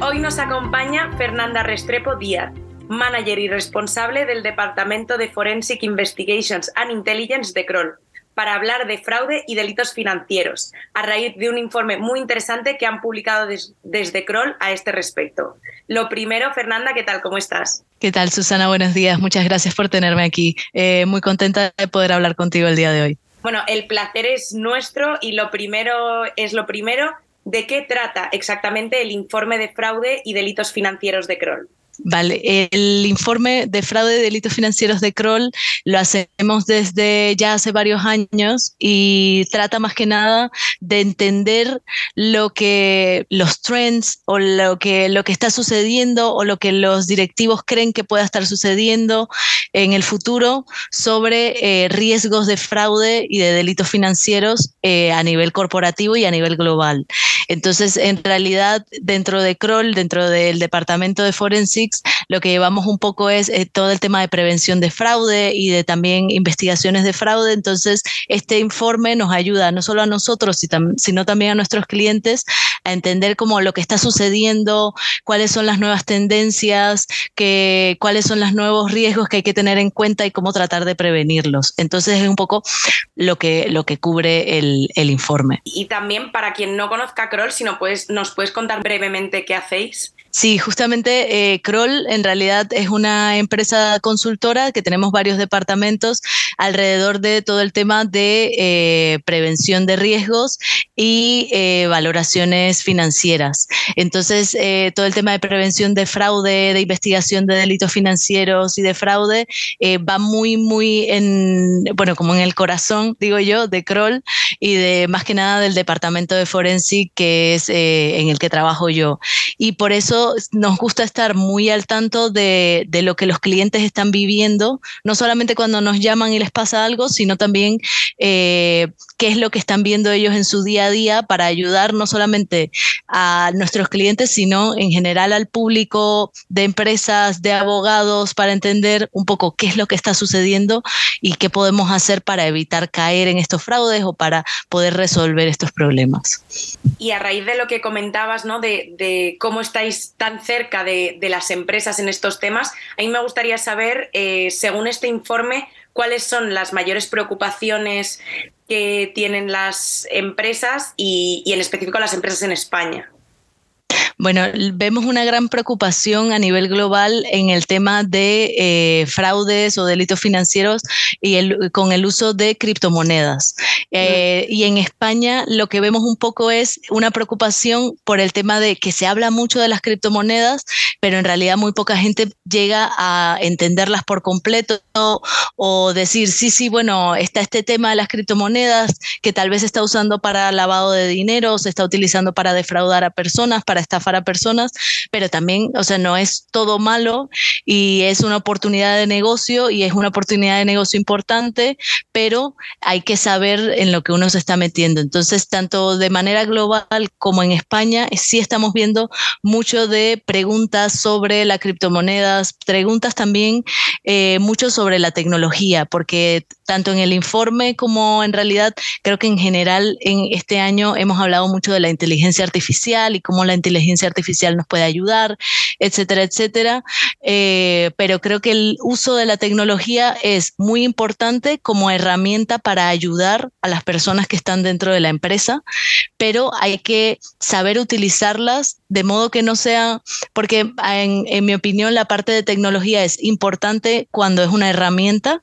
Hoy nos acompaña Fernanda Restrepo Díaz, manager y responsable del Departamento de Forensic Investigations and Intelligence de Kroll para hablar de fraude y delitos financieros, a raíz de un informe muy interesante que han publicado desde Kroll a este respecto. Lo primero, Fernanda, ¿qué tal? ¿Cómo estás? ¿Qué tal, Susana? Buenos días. Muchas gracias por tenerme aquí. Eh, muy contenta de poder hablar contigo el día de hoy. Bueno, el placer es nuestro y lo primero es lo primero. ¿De qué trata exactamente el informe de fraude y delitos financieros de Kroll? Vale, el informe de fraude y delitos financieros de Kroll lo hacemos desde ya hace varios años y trata más que nada de entender lo que los trends o lo que, lo que está sucediendo o lo que los directivos creen que pueda estar sucediendo en el futuro sobre eh, riesgos de fraude y de delitos financieros eh, a nivel corporativo y a nivel global. Entonces, en realidad, dentro de Kroll, dentro del departamento de Lo que llevamos un poco es eh, todo el tema de prevención de fraude y de también investigaciones de fraude. Entonces, este informe nos ayuda no solo a nosotros, sino también a nuestros clientes a entender cómo lo que está sucediendo, cuáles son las nuevas tendencias, cuáles son los nuevos riesgos que hay que tener en cuenta y cómo tratar de prevenirlos. Entonces, es un poco lo que, lo que cubre el, el informe. Y también para quien no conozca si no nos puedes contar brevemente qué hacéis. Sí, justamente eh, Kroll en realidad es una empresa consultora que tenemos varios departamentos alrededor de todo el tema de eh, prevención de riesgos y eh, valoraciones financieras. Entonces, todo el tema de prevención de fraude, de investigación de delitos financieros y de fraude va muy, muy en, bueno, como en el corazón, digo yo, de Kroll y de más que nada del departamento de Forensic que es en el que trabajo yo. Y por eso nos gusta estar muy al tanto de, lo que los clientes están viviendo, no solamente cuando nos llaman y les pasa algo, sino también eh, qué es lo que están viendo ellos en su día a día para ayudar no solamente a nuestros clientes, sino en general al público de empresas, de abogados, para entender un poco qué es lo que está sucediendo y qué podemos hacer para evitar caer en estos fraudes o para poder resolver estos problemas. Y a raíz de lo que comentabas, ¿no? de, de cómo estáis tan cerca de, las empresas en estos temas, a mí me gustaría saber, eh, según este informe, cuáles son las mayores preocupaciones que tienen las empresas y en específico las empresas en España. Bueno, vemos una gran preocupación a nivel global en el tema de eh, fraudes o delitos financieros y el, con el uso de criptomonedas. Eh, y en España lo que vemos un poco es una preocupación por el tema de que se habla mucho de las criptomonedas, pero en realidad muy poca gente llega a entenderlas por completo o decir, sí, sí, bueno, está este tema de las criptomonedas que tal vez se está usando para lavado de dinero, se está utilizando para defraudar a personas, para estafar a personas, pero también, o sea, no es todo malo y es una oportunidad de negocio y es una oportunidad de negocio importante, pero hay que saber en lo que uno se está metiendo. Entonces, tanto de manera global como en España, sí estamos viendo mucho de preguntas sobre las criptomonedas, preguntas también eh, mucho sobre la tecnología, porque tanto en el informe como en realidad creo que en general en este año hemos hablado mucho de la inteligencia artificial y cómo la inteligencia artificial nos puede ayudar, etcétera, etcétera. Eh, pero creo que el uso de la tecnología es muy importante como herramienta para ayudar a las personas que están dentro de la empresa, pero hay que saber utilizarlas de modo que no sea, porque en, en mi opinión la parte de tecnología es importante cuando es una herramienta,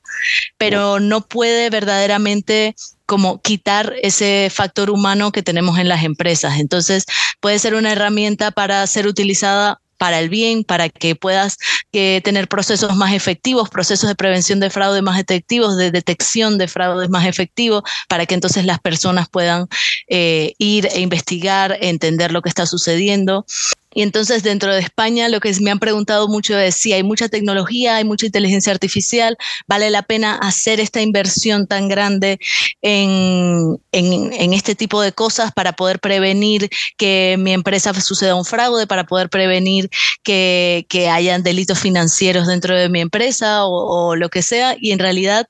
pero no puede verdaderamente como quitar ese factor humano que tenemos en las empresas. Entonces, puede ser una herramienta para ser utilizada para el bien, para que puedas que tener procesos más efectivos, procesos de prevención de fraude más efectivos, de detección de fraudes más efectivos, para que entonces las personas puedan eh, ir e investigar, entender lo que está sucediendo Y entonces dentro de España lo que me han preguntado mucho es si hay mucha tecnología, hay mucha inteligencia artificial, vale la pena hacer esta inversión tan grande en, en, este tipo de cosas para poder prevenir que mi empresa suceda un fraude, para poder prevenir que, que hayan delitos financieros dentro de mi empresa o, lo que sea. Y en realidad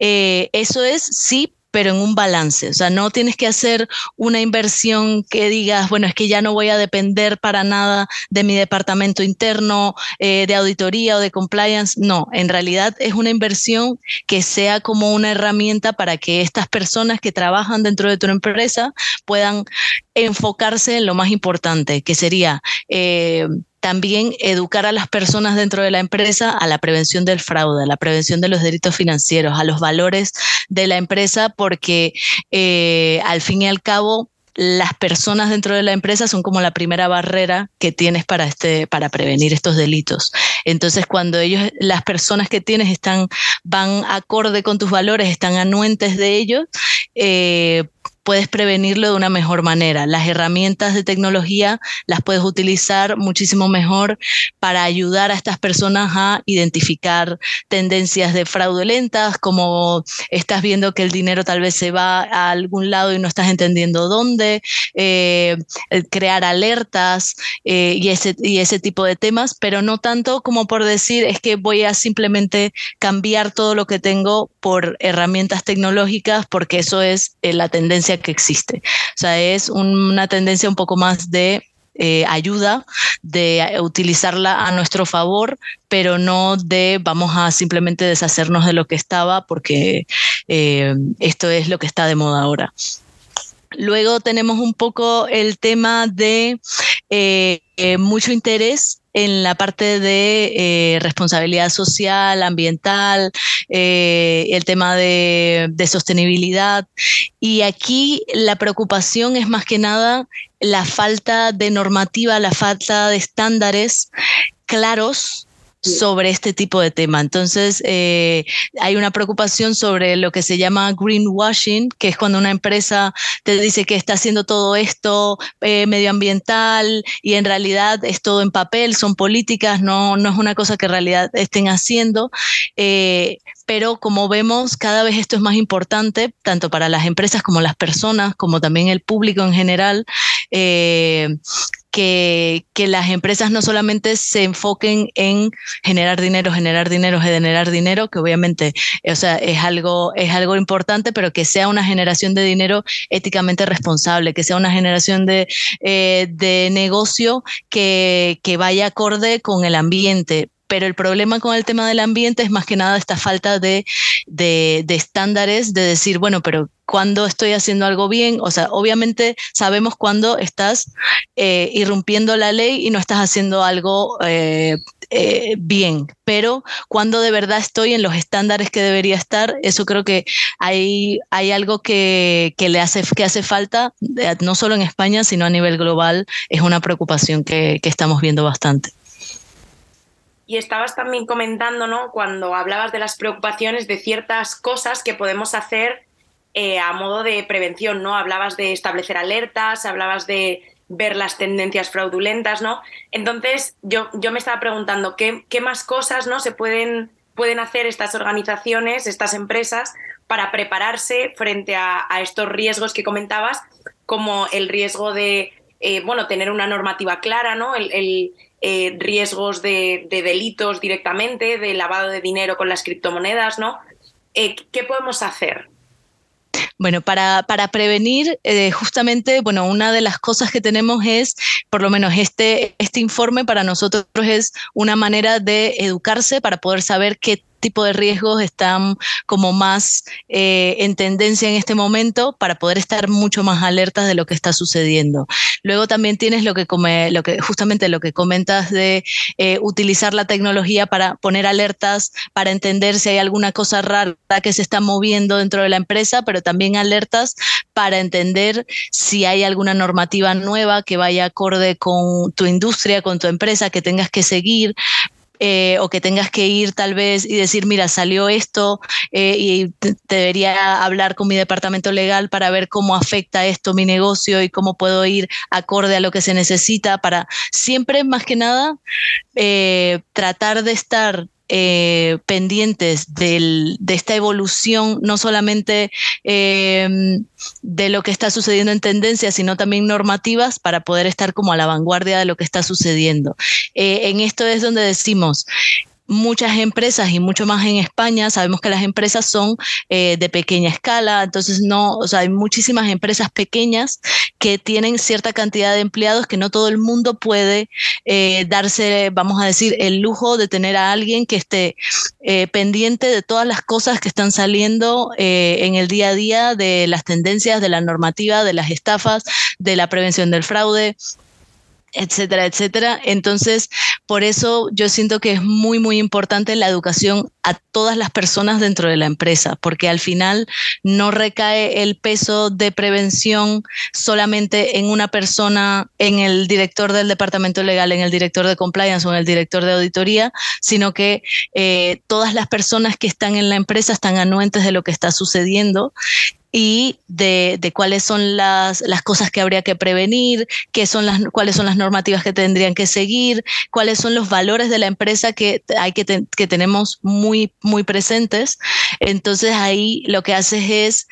eh, eso es sí pero en un balance. O sea, no tienes que hacer una inversión que digas, bueno, es que ya no voy a depender para nada de mi departamento interno eh, de auditoría o de compliance. No, en realidad es una inversión que sea como una herramienta para que estas personas que trabajan dentro de tu empresa puedan enfocarse en lo más importante, que sería... Eh, también educar a las personas dentro de la empresa a la prevención del fraude, a la prevención de los delitos financieros, a los valores de la empresa, porque eh, al fin y al cabo las personas dentro de la empresa son como la primera barrera que tienes para este para prevenir estos delitos. Entonces, cuando ellos las personas que tienes están van acorde con tus valores, están anuentes de ellos, eh, puedes prevenirlo de una mejor manera. Las herramientas de tecnología las puedes utilizar muchísimo mejor para ayudar a estas personas a identificar tendencias de fraudulentas, como estás viendo que el dinero tal vez se va a algún lado y no estás entendiendo dónde, eh, crear alertas eh, y, ese, y ese tipo de temas, pero no tanto como por decir es que voy a simplemente cambiar todo lo que tengo por herramientas tecnológicas porque eso es eh, la tendencia que existe. O sea, es una tendencia un poco más de eh, ayuda, de utilizarla a nuestro favor, pero no de vamos a simplemente deshacernos de lo que estaba porque eh, esto es lo que está de moda ahora. Luego tenemos un poco el tema de eh, mucho interés en la parte de eh, responsabilidad social, ambiental, eh, el tema de, de sostenibilidad. Y aquí la preocupación es más que nada la falta de normativa, la falta de estándares claros sobre este tipo de tema. Entonces, eh, hay una preocupación sobre lo que se llama greenwashing, que es cuando una empresa te dice que está haciendo todo esto eh, medioambiental y en realidad es todo en papel, son políticas, no, no es una cosa que en realidad estén haciendo. Eh, pero como vemos, cada vez esto es más importante, tanto para las empresas como las personas, como también el público en general que, las empresas no solamente se enfoquen en generar dinero, generar dinero, generar dinero, que obviamente o sea, es, algo, es algo importante, pero que sea una generación de dinero éticamente responsable, que sea una generación de, eh, de negocio que, que vaya acorde con el ambiente, pero el problema con el tema del ambiente es más que nada esta falta de, de, estándares, de decir, bueno, pero cuando estoy haciendo algo bien, o sea, obviamente sabemos cuando estás eh, irrumpiendo la ley y no estás haciendo algo eh, eh, bien, pero cuando de verdad estoy en los estándares que debería estar, eso creo que hay, hay algo que, que le hace, que hace falta, no solo en España, sino a nivel global, es una preocupación que, que estamos viendo bastante. Y estabas también comentando, ¿no? Cuando hablabas de las preocupaciones de ciertas cosas que podemos hacer eh, a modo de prevención, ¿no? Hablabas de establecer alertas, hablabas de ver las tendencias fraudulentas, ¿no? Entonces, yo, yo me estaba preguntando qué, qué más cosas, ¿no? Se pueden, pueden hacer estas organizaciones, estas empresas, para prepararse frente a, estos riesgos que comentabas, como el riesgo de, eh, bueno, tener una normativa clara, ¿no? el, eh, riesgos de, delitos directamente, de lavado de dinero con las criptomonedas, ¿no? Eh, ¿Qué podemos hacer? Bueno, para, prevenir, eh, justamente, bueno, una de las cosas que tenemos es, por lo menos este, este informe para nosotros es una manera de educarse para poder saber qué tipo de riesgos están como más eh, en tendencia en este momento para poder estar mucho más alertas de lo que está sucediendo. Luego también tienes lo que, justamente lo que comentas de eh, utilizar la tecnología para poner alertas, para entender si hay alguna cosa rara que se está moviendo dentro de la empresa, pero también alertas para entender si hay alguna normativa nueva que vaya acorde con tu industria, con tu empresa, que tengas que seguir eh, o que tengas que ir tal vez y decir, mira, salió esto eh, y debería hablar con mi departamento legal para ver cómo afecta esto mi negocio y cómo puedo ir acorde a lo que se necesita para siempre, más que nada, eh, tratar de estar eh, pendientes de esta evolución, no solamente eh, de lo que está sucediendo en tendencias, sino también normativas para poder estar como a la vanguardia de lo que está sucediendo. Eh, en esto es donde decimos, muchas empresas y mucho más en España, sabemos que las empresas son eh, de pequeña escala, entonces no, o sea, hay muchísimas empresas pequeñas que tienen cierta cantidad de empleados que no todo el mundo puede eh, darse, vamos a decir, el lujo de tener a alguien que esté eh, pendiente de todas las cosas que están saliendo en el día a día, de las tendencias, de la normativa, de las estafas, de la prevención del fraude etcétera, etcétera. Entonces, por eso yo siento que es muy, muy importante la educación a todas las personas dentro de la empresa, porque al final no recae el peso de prevención solamente en una persona, en el director del departamento legal, en el director de compliance o en el director de auditoría, sino que eh, todas las personas que están en la empresa están anuentes de lo que está sucediendo y de, cuáles son las, cosas que habría que prevenir, qué son las, cuáles son las normativas que tendrían que seguir, cuáles son los valores de la empresa que, hay que, que tenemos muy, muy presentes. Entonces ahí lo que haces es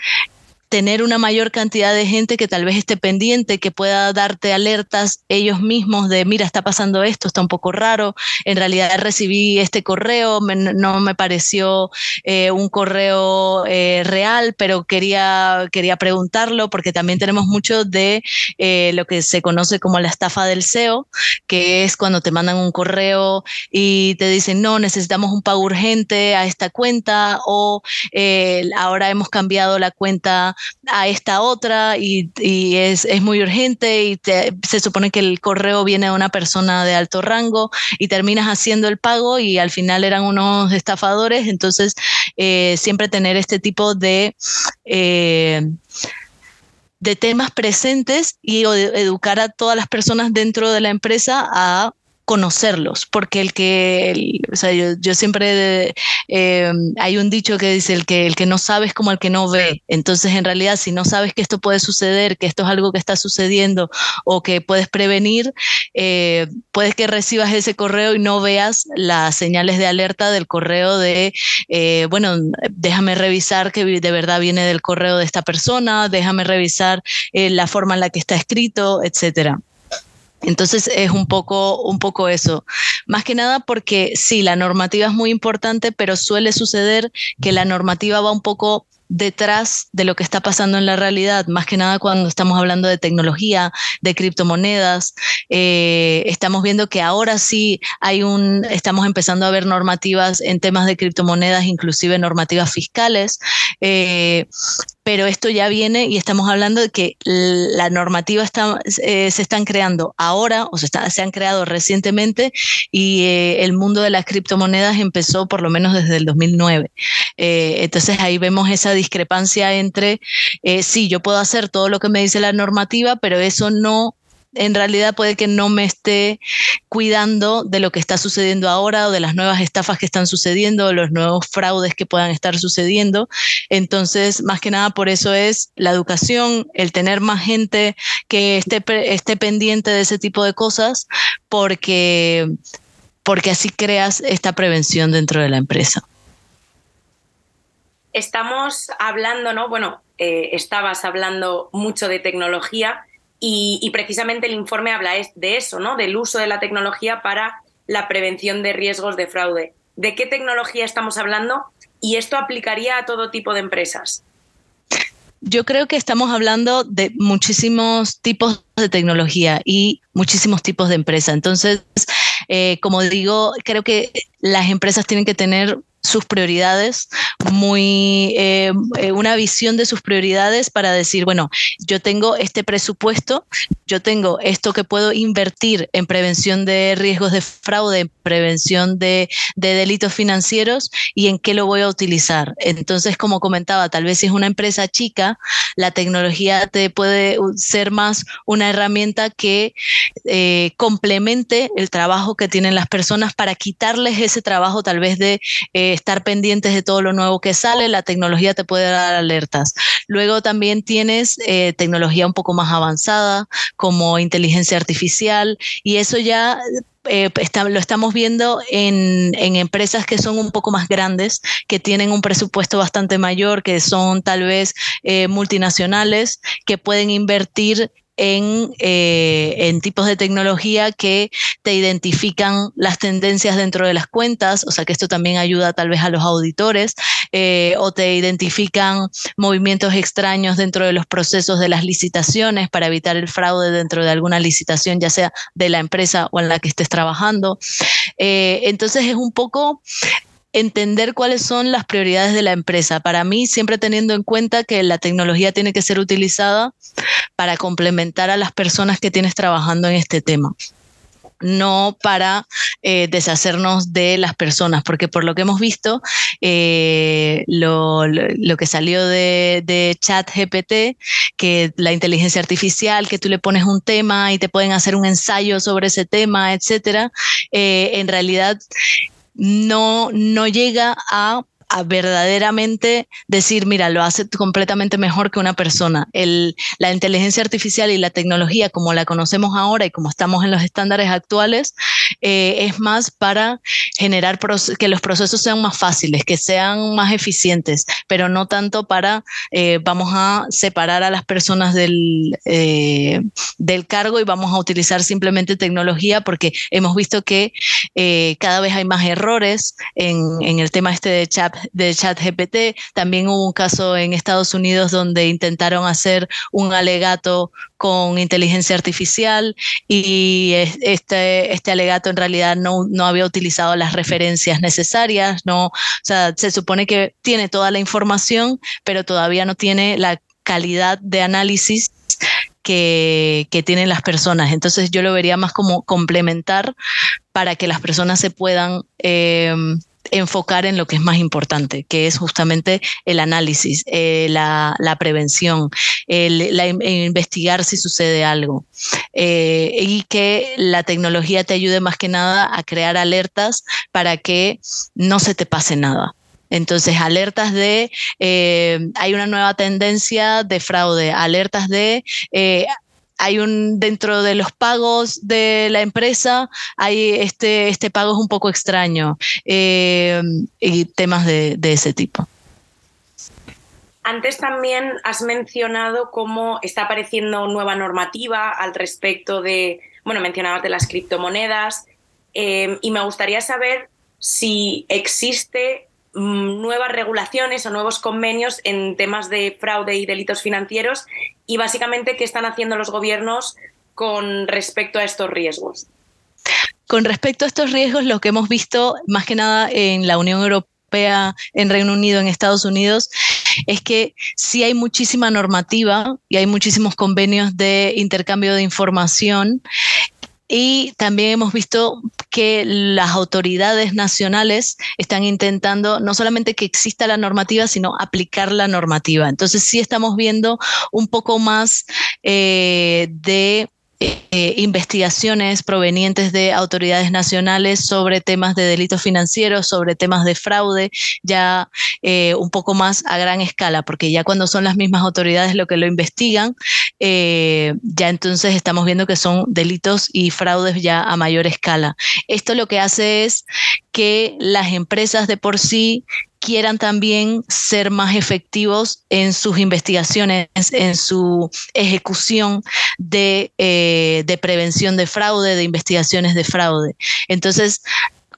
tener una mayor cantidad de gente que tal vez esté pendiente, que pueda darte alertas ellos mismos de, mira, está pasando esto, está un poco raro, en realidad recibí este correo, no me pareció eh, un correo eh, real, pero quería, quería preguntarlo porque también tenemos mucho de eh, lo que se conoce como la estafa del SEO, que es cuando te mandan un correo y te dicen, no, necesitamos un pago urgente a esta cuenta o ahora hemos cambiado la cuenta a esta otra y, es, muy urgente y se supone que el correo viene de una persona de alto rango y terminas haciendo el pago y al final eran unos estafadores. Entonces, eh, siempre tener este tipo de... Eh, de temas presentes y educar a todas las personas dentro de la empresa a conocerlos, porque el que, o sea, yo, siempre, eh, hay un dicho que dice, el que, el que no sabe es como el que no ve. Entonces, en realidad, si no sabes que esto puede suceder, que esto es algo que está sucediendo o que puedes prevenir, eh, puedes que recibas ese correo y no veas las señales de alerta del correo de, eh, bueno, déjame revisar que de verdad viene del correo de esta persona, déjame revisar la forma en la que está escrito, etcétera. Entonces es un poco, un poco eso. Más que nada porque sí, la normativa es muy importante, pero suele suceder que la normativa va un poco detrás de lo que está pasando en la realidad, más que nada cuando estamos hablando de tecnología, de criptomonedas. Eh, estamos viendo que ahora sí hay un, estamos empezando a ver normativas en temas de criptomonedas, inclusive normativas fiscales. Eh, pero esto ya viene y estamos hablando de que la normativa eh, se están creando ahora o se, se han creado recientemente y eh, el mundo de las criptomonedas empezó por lo menos desde el 2009. Eh, entonces ahí vemos esa discrepancia entre, sí, yo puedo hacer todo lo que me dice la normativa, pero eso no en realidad puede que no me esté cuidando de lo que está sucediendo ahora o de las nuevas estafas que están sucediendo o los nuevos fraudes que puedan estar sucediendo. Entonces, más que nada por eso es la educación, el tener más gente que esté, esté pendiente de ese tipo de cosas, porque, porque así creas esta prevención dentro de la empresa. Estamos hablando, ¿no? Bueno, eh, estabas hablando mucho de tecnología y, precisamente el informe habla de eso, ¿no? Del uso de la tecnología para la prevención de riesgos de fraude. ¿De qué tecnología estamos hablando? Y esto aplicaría a todo tipo de empresas. Yo creo que estamos hablando de muchísimos tipos de tecnología y muchísimos tipos de empresas. Entonces, eh, como digo, creo que las empresas tienen que tener sus prioridades, muy eh, eh, una visión de sus prioridades para decir, bueno, yo tengo este presupuesto, yo tengo esto que puedo invertir en prevención de riesgos de fraude, en prevención de, de delitos financieros y en qué lo voy a utilizar. Entonces, como comentaba, tal vez si es una empresa chica, la tecnología te puede ser más una herramienta que eh, complemente el trabajo que tienen las personas para quitarles ese trabajo tal vez de estar pendientes de todo lo nuevo que sale, la tecnología te puede dar alertas. Luego también tienes eh, tecnología un poco más avanzada como inteligencia artificial y eso ya eh, lo estamos viendo en, empresas que son un poco más grandes, que tienen un presupuesto bastante mayor, que son tal vez eh, multinacionales, que pueden invertir eh, en, tipos de tecnología que te identifican las tendencias dentro de las cuentas, o sea que esto también ayuda tal vez a los auditores, eh, o te identifican movimientos extraños dentro de los procesos de las licitaciones para evitar el fraude dentro de alguna licitación, ya sea de la empresa o en la que estés trabajando. Eh, entonces es un poco entender cuáles son las prioridades de la empresa. Para mí, siempre teniendo en cuenta que la tecnología tiene que ser utilizada para complementar a las personas que tienes trabajando en este tema no para eh, deshacernos de las personas, porque por lo que hemos visto, eh, lo, que salió de, de, chat que la inteligencia artificial, que tú le pones un tema y te pueden hacer un ensayo sobre ese tema, etcétera, eh, en realidad no, no llega a verdaderamente decir, mira, lo hace completamente mejor que una persona. El, la inteligencia artificial y la tecnología, como la conocemos ahora y como estamos en los estándares actuales, eh, es más para generar que los procesos sean más fáciles, que sean más eficientes, pero no tanto para, eh, vamos a separar a las personas del, eh, del cargo y vamos a utilizar simplemente tecnología porque hemos visto que cada vez hay más errores en, en el tema este de chat de ChatGPT. También hubo un caso en Estados Unidos donde intentaron hacer un alegato con inteligencia artificial y este, este alegato en realidad no, no había utilizado las referencias necesarias, no, o sea, se supone que tiene toda la información, pero todavía no tiene la calidad de análisis que, que, tienen las personas. Entonces yo lo vería más como complementar para que las personas se puedan eh, enfocar en lo que es más importante, que es justamente el análisis, eh, la, prevención, el, investigar si sucede algo eh, y que la tecnología te ayude más que nada a crear alertas para que no se te pase nada. Entonces, alertas de eh, hay una nueva tendencia de fraude, alertas de hay un dentro de los pagos de la empresa, hay este, este pago es un poco extraño eh, y temas de, ese tipo. Antes también has mencionado cómo está apareciendo nueva normativa al respecto de, bueno, mencionabas de las criptomonedas eh, y me gustaría saber si existe nuevas regulaciones o nuevos convenios en temas de fraude y delitos financieros y básicamente qué están haciendo los gobiernos con respecto a estos riesgos. Con respecto a estos riesgos, lo que hemos visto más que nada en la Unión Europea, en Reino Unido, en Estados Unidos, es que sí hay muchísima normativa y hay muchísimos convenios de intercambio de información y también hemos visto que las autoridades nacionales están intentando no solamente que exista la normativa, sino aplicar la normativa. Entonces sí estamos viendo un poco más eh, de eh, investigaciones provenientes de autoridades nacionales sobre temas de delitos financieros, sobre temas de fraude, ya eh, un poco más a gran escala, porque ya cuando son las mismas autoridades lo que lo investigan, eh, ya entonces estamos viendo que son delitos y fraudes ya a mayor escala. Esto lo que hace es que las empresas de por sí quieran también ser más efectivos en sus investigaciones, en su ejecución de, eh, de prevención de fraude, de investigaciones de fraude. Entonces,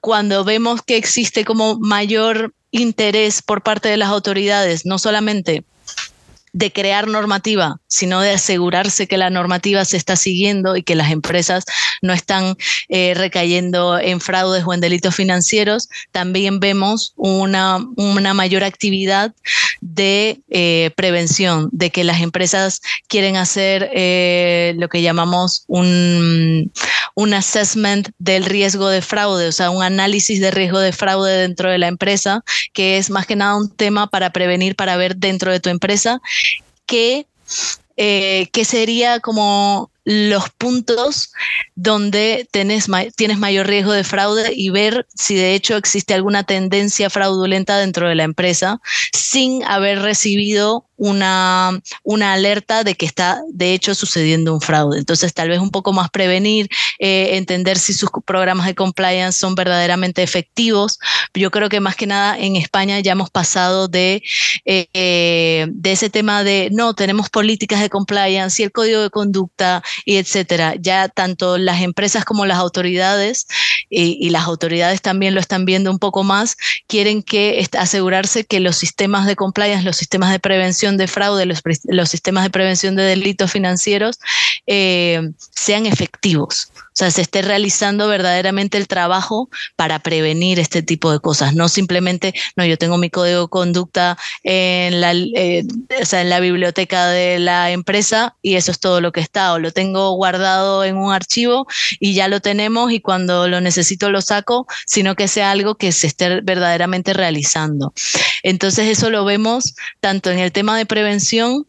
cuando vemos que existe como mayor interés por parte de las autoridades, no solamente de crear normativa, sino de asegurarse que la normativa se está siguiendo y que las empresas no están eh, recayendo en fraudes o en delitos financieros, también vemos una, una mayor actividad de eh, prevención, de que las empresas quieren hacer eh, lo que llamamos un, un assessment del riesgo de fraude, o sea, un análisis de riesgo de fraude dentro de la empresa, que es más que nada un tema para prevenir, para ver dentro de tu empresa qué, eh, sería como los puntos donde tienes mayor riesgo de fraude y ver si de hecho existe alguna tendencia fraudulenta dentro de la empresa sin haber recibido una, una alerta de que está de hecho sucediendo un fraude. Entonces tal vez un poco más prevenir, eh, entender si sus programas de compliance son verdaderamente efectivos. Yo creo que más que nada en España ya hemos pasado de, eh, de ese tema de no, tenemos políticas de compliance y el código de conducta y etcétera. Ya tanto las empresas como las autoridades y, y las autoridades también lo están viendo un poco más, quieren que asegurarse que los sistemas de compliance, los sistemas de prevención de fraude, los, los sistemas de prevención de delitos financieros eh, sean efectivos. O sea, se esté realizando verdaderamente el trabajo para prevenir este tipo de cosas, no simplemente, no, yo tengo mi código de conducta en la, eh, en la biblioteca de la empresa y eso es todo lo que está, o lo tengo guardado en un archivo y ya lo tenemos y cuando lo necesito lo saco, sino que sea algo que se esté verdaderamente realizando. Entonces eso lo vemos tanto en el tema de prevención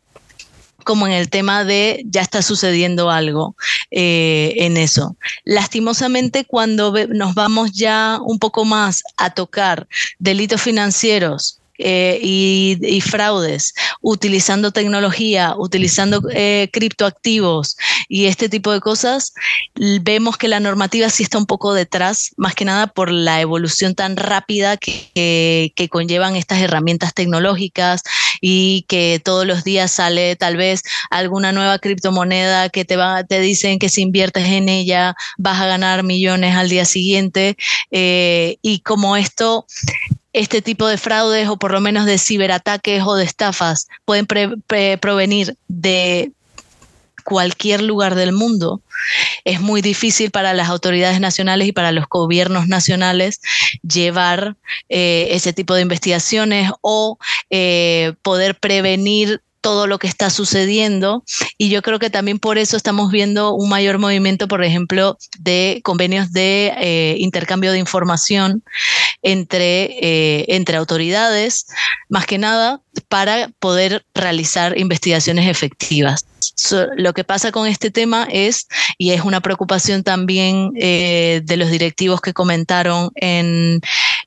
como en el tema de ya está sucediendo algo eh, en eso. Lastimosamente, cuando nos vamos ya un poco más a tocar delitos financieros, eh, y, fraudes, utilizando tecnología, utilizando eh, criptoactivos y este tipo de cosas, vemos que la normativa sí está un poco detrás, más que nada por la evolución tan rápida que, que conllevan estas herramientas tecnológicas y que todos los días sale tal vez alguna nueva criptomoneda que te, va, te dicen que si inviertes en ella vas a ganar millones al día siguiente. Eh, y como esto este tipo de fraudes o por lo menos de ciberataques o de estafas pueden provenir de cualquier lugar del mundo, es muy difícil para las autoridades nacionales y para los gobiernos nacionales llevar eh, ese tipo de investigaciones o eh, poder prevenir todo lo que está sucediendo y yo creo que también por eso estamos viendo un mayor movimiento, por ejemplo, de convenios de eh, intercambio de información entre, eh, entre autoridades, más que nada para poder realizar investigaciones efectivas. lo que pasa con este tema es, y es una preocupación también eh, de los directivos que comentaron en,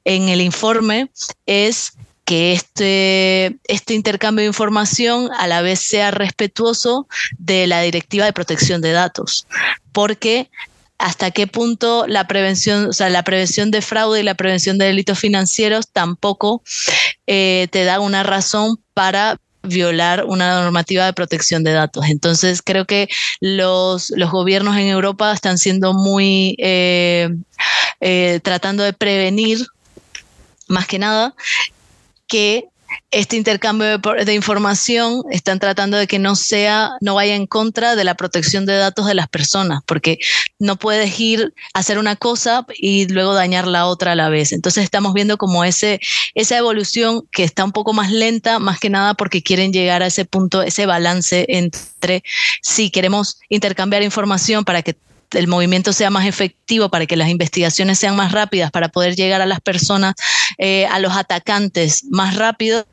en el informe, es que este, este intercambio de información a la vez sea respetuoso de la directiva de protección de datos, porque hasta qué punto la prevención, o sea, la prevención de fraude y la prevención de delitos financieros tampoco eh, te da una razón para violar una normativa de protección de datos. Entonces, creo que los, los gobiernos en Europa están siendo muy eh, eh, tratando de prevenir más que nada que este intercambio de, información están tratando de que no sea, no vaya en contra de la protección de datos de las personas, porque no puedes ir a hacer una cosa y luego dañar la otra a la vez. Entonces estamos viendo como ese, esa evolución que está un poco más lenta, más que nada porque quieren llegar a ese punto, ese balance entre si queremos intercambiar información para que el movimiento sea más efectivo, para que las investigaciones sean más rápidas, para poder llegar a las personas, eh, a los atacantes más rápido,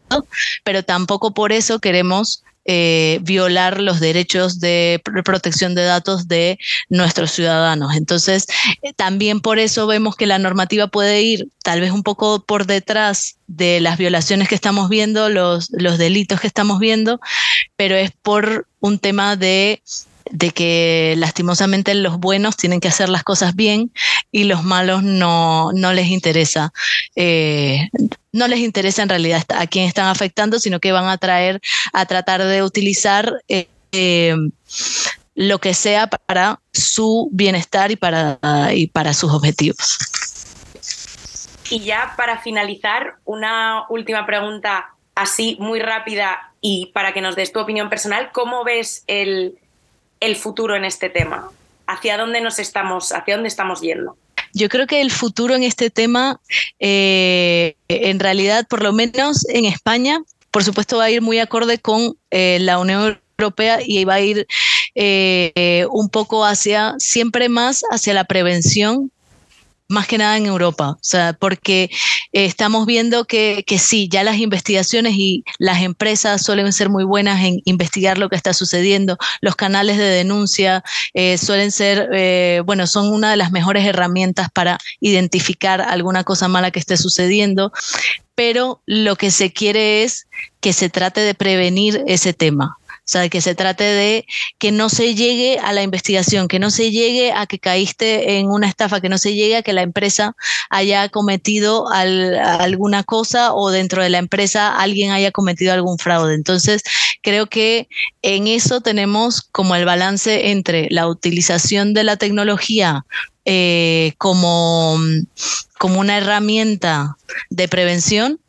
pero tampoco por eso queremos eh, violar los derechos de protección de datos de nuestros ciudadanos. Entonces, eh, también por eso vemos que la normativa puede ir tal vez un poco por detrás de las violaciones que estamos viendo, los, los delitos que estamos viendo, pero es por un tema de de que lastimosamente los buenos tienen que hacer las cosas bien y los malos no, les interesa. Eh, no les interesa en realidad a quién están afectando, sino que van a traer a tratar de utilizar eh, eh, lo que sea para su bienestar y para, y para sus objetivos. Y ya para finalizar, una última pregunta así muy rápida y para que nos des tu opinión personal, ¿cómo ves el, futuro en este tema? ¿Hacia dónde nos estamos, hacia dónde estamos yendo? Yo creo que el futuro en este tema, eh, en realidad, por lo menos en España, por supuesto va a ir muy acorde con eh, la Unión Europea y va a ir eh, un poco hacia, siempre más hacia la prevención más que nada en Europa, o sea, porque estamos viendo que, que, sí, ya las investigaciones y las empresas suelen ser muy buenas en investigar lo que está sucediendo, los canales de denuncia eh, suelen ser, eh, bueno, son una de las mejores herramientas para identificar alguna cosa mala que esté sucediendo, pero lo que se quiere es que se trate de prevenir ese tema. O sea, que se trate de que no se llegue a la investigación, que no se llegue a que caíste en una estafa, que no se llegue a que la empresa haya cometido alguna cosa o dentro de la empresa alguien haya cometido algún fraude. Entonces, creo que en eso tenemos como el balance entre la utilización de la tecnología eh, como, como una herramienta de prevención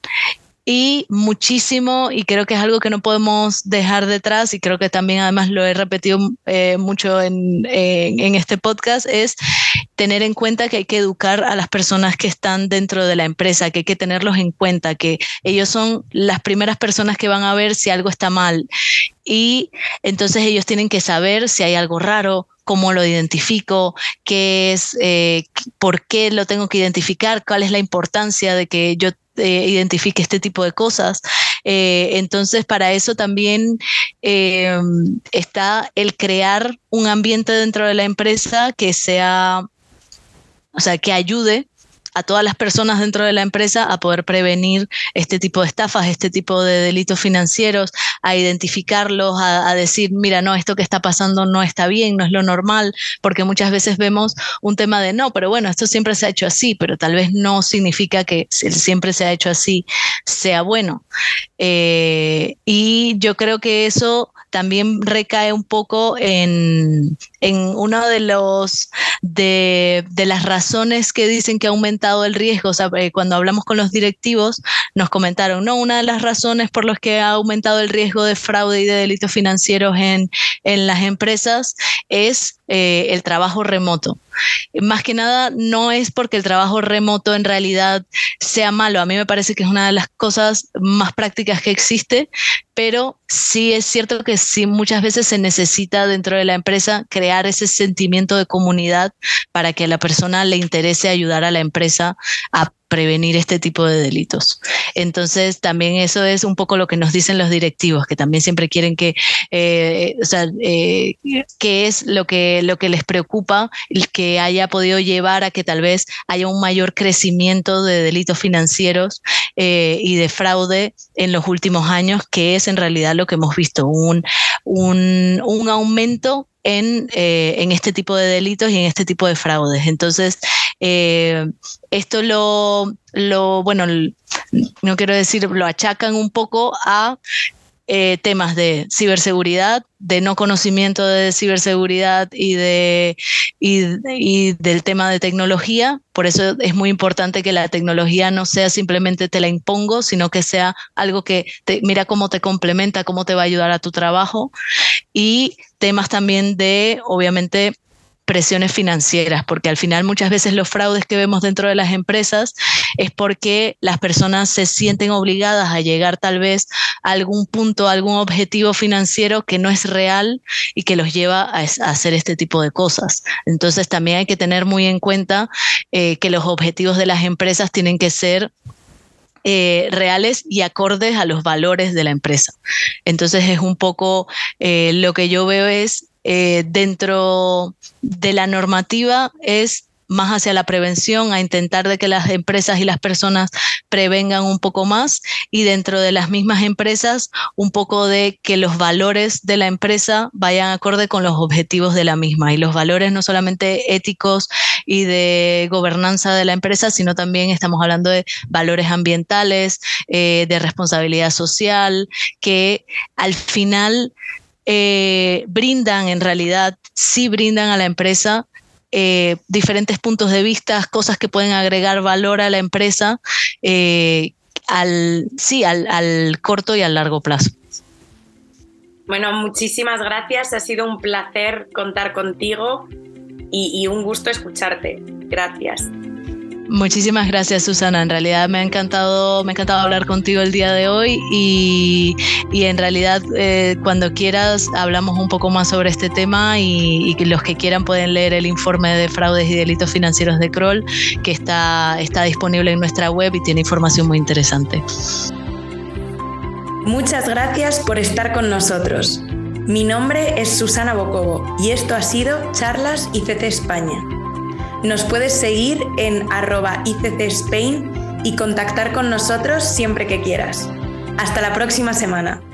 y muchísimo, y creo que es algo que no podemos dejar detrás, y creo que también además lo he repetido eh, mucho en, en, este podcast, es tener en cuenta que hay que educar a las personas que están dentro de la empresa, que hay que tenerlos en cuenta, que ellos son las primeras personas que van a ver si algo está mal. Y entonces ellos tienen que saber si hay algo raro, cómo lo identifico, qué es, eh, por qué lo tengo que identificar, cuál es la importancia de que yo eh, identifique este tipo de cosas. Eh, entonces, para eso también eh, está el crear un ambiente dentro de la empresa que sea, o sea, que ayude a todas las personas dentro de la empresa a poder prevenir este tipo de estafas, este tipo de delitos financieros, a identificarlos, a, decir, mira, no, esto que está pasando no está bien, no es lo normal, porque muchas veces vemos un tema de, no, pero bueno, esto siempre se ha hecho así, pero tal vez no significa que siempre se ha hecho así sea bueno. Eh, y yo creo que eso también recae un poco en, en uno de los de, de, las razones que dicen que ha aumentado el riesgo. O sea, eh, cuando hablamos con los directivos, nos comentaron, no, una de las razones por las que ha aumentado el riesgo de fraude y de delitos financieros en, en las empresas es eh, el trabajo remoto. Más que nada, no es porque el trabajo remoto en realidad sea malo. A mí me parece que es una de las cosas más prácticas que existe, pero sí es cierto que sí muchas veces se necesita dentro de la empresa crear ese sentimiento de comunidad para que a la persona le interese ayudar a la empresa a prevenir este tipo de delitos. Entonces, también eso es un poco lo que nos dicen los directivos, que también siempre quieren que, eh, o sea, eh, qué es lo que, lo que les preocupa, el que haya podido llevar a que tal vez haya un mayor crecimiento de delitos financieros eh, y de fraude en los últimos años, que es en realidad lo que hemos visto, un, un, un aumento en, eh, en, este tipo de delitos y en este tipo de fraudes. Entonces, eh, esto lo, lo, bueno, no quiero decir, lo achacan un poco a eh, temas de ciberseguridad, de no conocimiento de ciberseguridad y, de, y, del tema de tecnología. Por eso es muy importante que la tecnología no sea simplemente te la impongo, sino que sea algo que te, mira cómo te complementa, cómo te va a ayudar a tu trabajo. Y temas también de, obviamente, presiones financieras, porque al final muchas veces los fraudes que vemos dentro de las empresas es porque las personas se sienten obligadas a llegar tal vez a algún punto, a algún objetivo financiero que no es real y que los lleva a, hacer este tipo de cosas. Entonces también hay que tener muy en cuenta eh, que los objetivos de las empresas tienen que ser eh, reales y acordes a los valores de la empresa. Entonces es un poco eh, lo que yo veo es eh, dentro de la normativa es más hacia la prevención, a intentar de que las empresas y las personas prevengan un poco más y dentro de las mismas empresas un poco de que los valores de la empresa vayan acorde con los objetivos de la misma. Y los valores no solamente éticos y de gobernanza de la empresa, sino también estamos hablando de valores ambientales, eh, de responsabilidad social, que al final eh, brindan en realidad, sí brindan a la empresa eh, diferentes puntos de vista, cosas que pueden agregar valor a la empresa, eh, al, sí, al, corto y al largo plazo. Bueno, muchísimas gracias. Ha sido un placer contar contigo y un gusto escucharte. Gracias. Muchísimas gracias, Susana. En realidad me ha encantado, me ha encantado hablar contigo el día de hoy y, en realidad eh, cuando quieras hablamos un poco más sobre este tema y, los que quieran pueden leer el informe de fraudes y delitos financieros de Kroll que está, está disponible en nuestra web y tiene información muy interesante. Muchas gracias por estar con nosotros. Mi nombre es Susana Bocobo y esto ha sido Charlas ICC España. Nos puedes seguir en arroba ICC y contactar con nosotros siempre que quieras. Hasta la próxima semana.